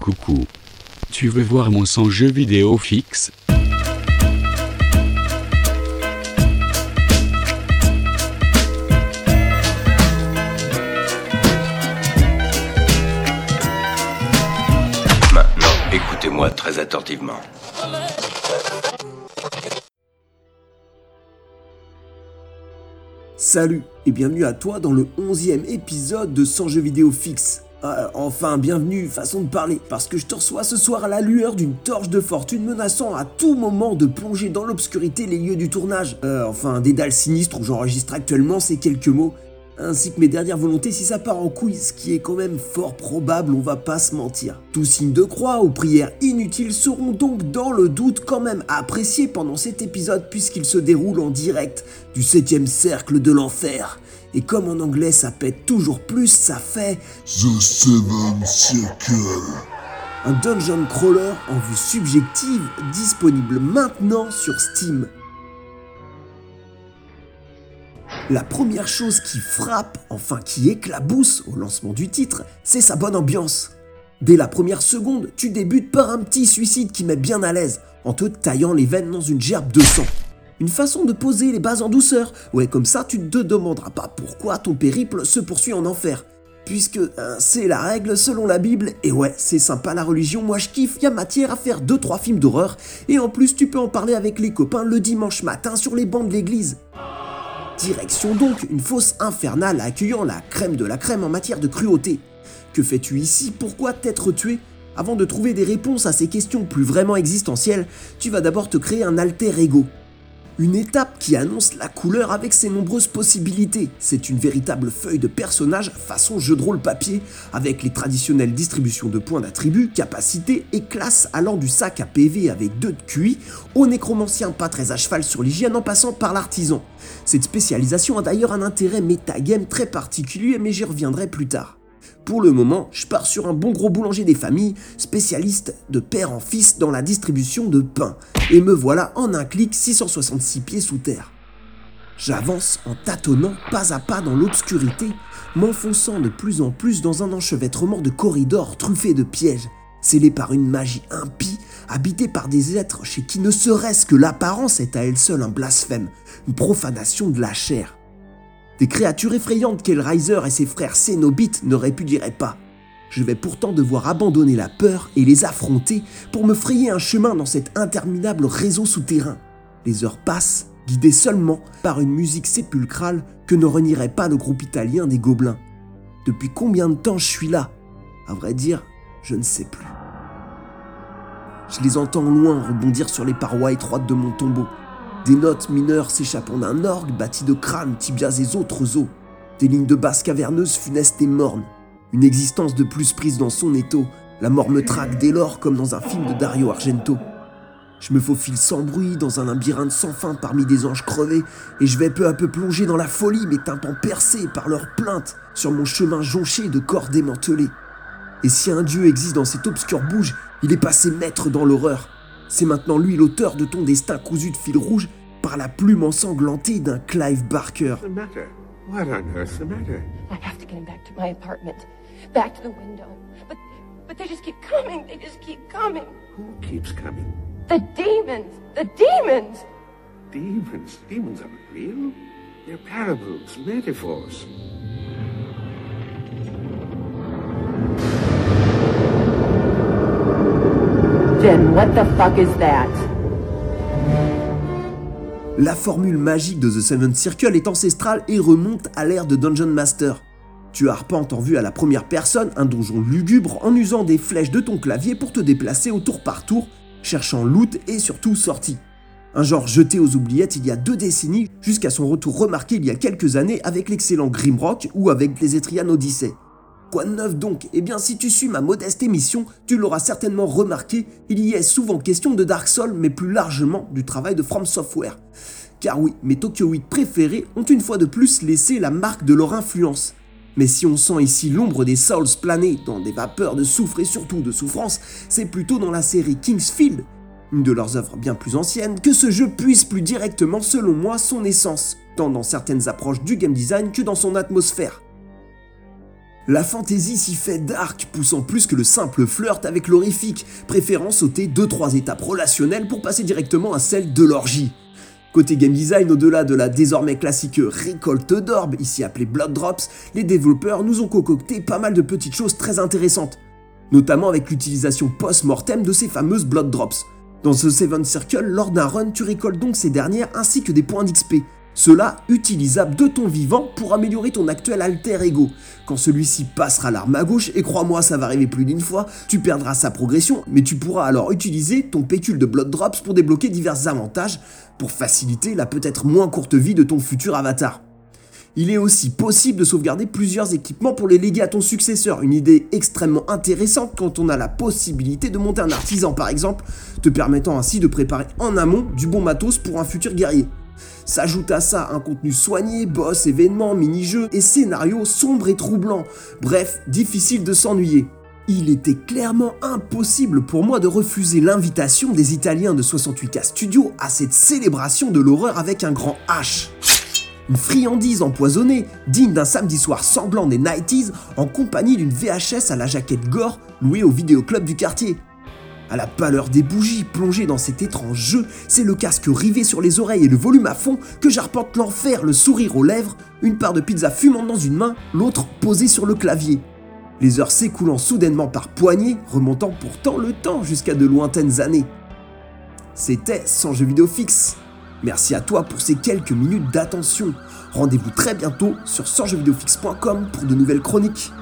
Coucou. Tu veux voir mon son jeu vidéo fixe? Maintenant, écoutez-moi très attentivement. Salut et bienvenue à toi dans le 11e épisode de 100 jeux vidéo fixe. Ah, enfin, bienvenue, façon de parler, parce que je te reçois ce soir à la lueur d'une torche de fortune menaçant à tout moment de plonger dans l'obscurité les lieux du tournage. Euh, enfin, des dalles sinistres où j'enregistre actuellement ces quelques mots, ainsi que mes dernières volontés si ça part en couille, ce qui est quand même fort probable, on va pas se mentir. Tous signes de croix ou prières inutiles seront donc dans le doute quand même appréciés pendant cet épisode puisqu'il se déroule en direct du 7ème cercle de l'enfer. Et comme en anglais ça pète toujours plus, ça fait The Seven Circle. un dungeon crawler en vue subjective disponible maintenant sur Steam. La première chose qui frappe, enfin qui éclabousse au lancement du titre, c'est sa bonne ambiance. Dès la première seconde, tu débutes par un petit suicide qui met bien à l'aise, en te taillant les veines dans une gerbe de sang. Une façon de poser les bases en douceur, ouais comme ça tu ne te demanderas pas pourquoi ton périple se poursuit en enfer. Puisque hein, c'est la règle selon la Bible, et ouais, c'est sympa la religion, moi je kiffe, y matière à faire 2-3 films d'horreur, et en plus tu peux en parler avec les copains le dimanche matin sur les bancs de l'église. Direction donc une fosse infernale accueillant la crème de la crème en matière de cruauté. Que fais-tu ici? Pourquoi t'être tué? Avant de trouver des réponses à ces questions plus vraiment existentielles, tu vas d'abord te créer un alter ego. Une étape qui annonce la couleur avec ses nombreuses possibilités. C'est une véritable feuille de personnage façon jeu de rôle papier, avec les traditionnelles distributions de points d'attributs, capacités et classes allant du sac à PV avec 2 de QI au nécromancien pas très à cheval sur l'hygiène en passant par l'artisan. Cette spécialisation a d'ailleurs un intérêt métagame très particulier mais j'y reviendrai plus tard. Pour le moment, je pars sur un bon gros boulanger des familles, spécialiste de père en fils dans la distribution de pain. Et me voilà en un clic 666 pieds sous terre. J'avance en tâtonnant pas à pas dans l'obscurité, m'enfonçant de plus en plus dans un enchevêtrement de corridors truffés de pièges, scellés par une magie impie, habités par des êtres chez qui ne serait-ce que l'apparence est à elle seule un blasphème, une profanation de la chair. Des créatures effrayantes qu'Hellraiser et ses frères Cénobites ne répudieraient pas. Je vais pourtant devoir abandonner la peur et les affronter pour me frayer un chemin dans cet interminable réseau souterrain. Les heures passent, guidées seulement par une musique sépulcrale que ne renierait pas le groupe italien des Gobelins. Depuis combien de temps je suis là? À vrai dire, je ne sais plus. Je les entends loin rebondir sur les parois étroites de mon tombeau. Des notes mineures s'échappant d'un orgue bâti de crânes, tibias et autres os. Des lignes de basse caverneuses funestes et mornes. Une existence de plus prise dans son étau. La mort me traque dès lors comme dans un film de Dario Argento. Je me faufile sans bruit dans un labyrinthe sans fin parmi des anges crevés et je vais peu à peu plonger dans la folie, mes tympans percés par leurs plaintes sur mon chemin jonché de corps démantelés. Et si un dieu existe dans cette obscure bouge, il est passé maître dans l'horreur. C'est maintenant lui l'auteur de ton destin cousu de fil rouge par la plume ensanglantée d'un Clive Barker. the matter? What on earth's the matter? I have to get him back to my apartment, back to the window. But but they just keep coming. They just keep coming. Who keeps coming? The demons. The demons. Demons? Demons aren't real? They're parables, metaphors. La formule magique de The Seven Circle est ancestrale et remonte à l'ère de Dungeon Master. Tu arpentes en vue à la première personne un donjon lugubre en usant des flèches de ton clavier pour te déplacer au tour par tour, cherchant loot et surtout sortie. Un genre jeté aux oubliettes il y a deux décennies jusqu'à son retour remarqué il y a quelques années avec l'excellent Grimrock ou avec les Etrian Odyssey. Quoi de neuf donc? Eh bien si tu suis ma modeste émission, tu l'auras certainement remarqué, il y est souvent question de Dark Souls mais plus largement du travail de From Software. Car oui, mes Tokyoïdes préférés ont une fois de plus laissé la marque de leur influence. Mais si on sent ici l'ombre des Souls planer dans des vapeurs de soufre et surtout de souffrance, c'est plutôt dans la série Kingsfield, une de leurs œuvres bien plus anciennes, que ce jeu puise plus directement selon moi son essence, tant dans certaines approches du game design que dans son atmosphère. La fantaisie s'y fait dark, poussant plus que le simple flirt avec l'horrifique, préférant sauter 2-3 étapes relationnelles pour passer directement à celle de l'orgie. Côté game design, au-delà de la désormais classique récolte d'orbes, ici appelée Blood Drops, les développeurs nous ont concocté pas mal de petites choses très intéressantes, notamment avec l'utilisation post-mortem de ces fameuses Blood Drops. Dans ce Seven Circle, lors d'un run, tu récoltes donc ces dernières ainsi que des points d'XP. Cela utilisable de ton vivant pour améliorer ton actuel alter ego. Quand celui-ci passera l'arme à gauche, et crois-moi ça va arriver plus d'une fois, tu perdras sa progression, mais tu pourras alors utiliser ton pécule de Blood Drops pour débloquer divers avantages pour faciliter la peut-être moins courte vie de ton futur avatar. Il est aussi possible de sauvegarder plusieurs équipements pour les léguer à ton successeur, une idée extrêmement intéressante quand on a la possibilité de monter un artisan par exemple, te permettant ainsi de préparer en amont du bon matos pour un futur guerrier. S'ajoute à ça un contenu soigné, boss, événements, mini-jeux et scénarios sombres et troublants. Bref, difficile de s'ennuyer. Il était clairement impossible pour moi de refuser l'invitation des Italiens de 68K Studio à cette célébration de l'horreur avec un grand H. Une friandise empoisonnée, digne d'un samedi soir sanglant des 90s, en compagnie d'une VHS à la jaquette gore louée au vidéoclub du quartier. À la pâleur des bougies plongées dans cet étrange jeu, c'est le casque rivé sur les oreilles et le volume à fond que j'arpente l'enfer, le sourire aux lèvres, une part de pizza fumante dans une main, l'autre posée sur le clavier. Les heures s'écoulant soudainement par poignées, remontant pourtant le temps jusqu'à de lointaines années. C'était sans jeu vidéo fixe. Merci à toi pour ces quelques minutes d'attention. Rendez-vous très bientôt sur sansjeuxvideofixe.com pour de nouvelles chroniques.